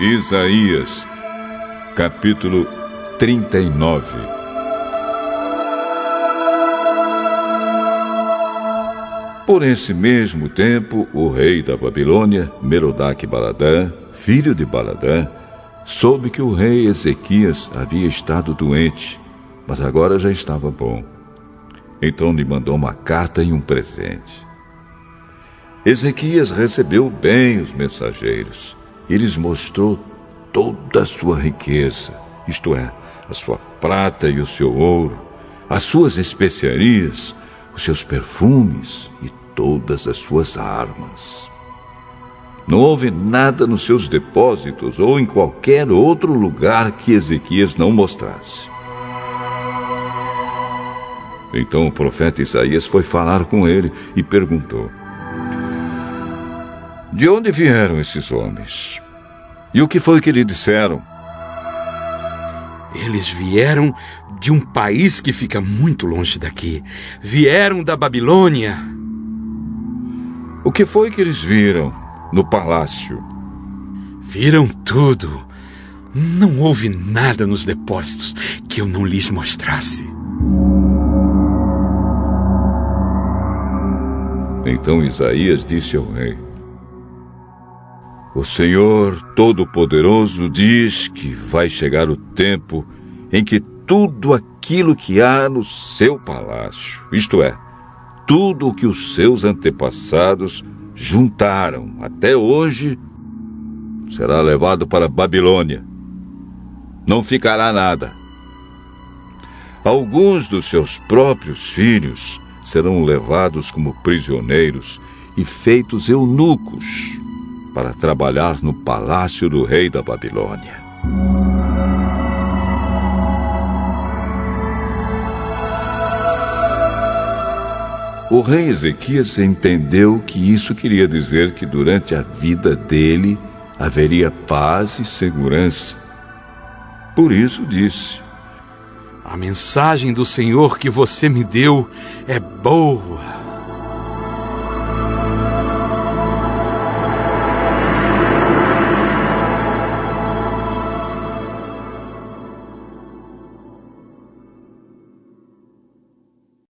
Isaías, capítulo 39 Por esse mesmo tempo, o rei da Babilônia, Merodach Baladã, filho de Baladã, soube que o rei Ezequias havia estado doente, mas agora já estava bom. Então lhe mandou uma carta e um presente. Ezequias recebeu bem os mensageiros e lhes mostrou toda a sua riqueza, isto é, a sua prata e o seu ouro, as suas especiarias, os seus perfumes e todas as suas armas. Não houve nada nos seus depósitos ou em qualquer outro lugar que Ezequias não mostrasse. Então o profeta Isaías foi falar com ele e perguntou: De onde vieram esses homens? E o que foi que lhe disseram? Eles vieram de um país que fica muito longe daqui. Vieram da Babilônia. O que foi que eles viram no palácio? Viram tudo. Não houve nada nos depósitos que eu não lhes mostrasse. Então Isaías disse ao rei: O Senhor Todo-Poderoso diz que vai chegar o tempo em que tudo aquilo que há no seu palácio, isto é, tudo o que os seus antepassados juntaram até hoje, será levado para Babilônia. Não ficará nada. Alguns dos seus próprios filhos serão levados como prisioneiros e feitos eunucos para trabalhar no palácio do rei da Babilônia. O rei Ezequias entendeu que isso queria dizer que durante a vida dele haveria paz e segurança. Por isso disse: A mensagem do Senhor que você me deu é boa.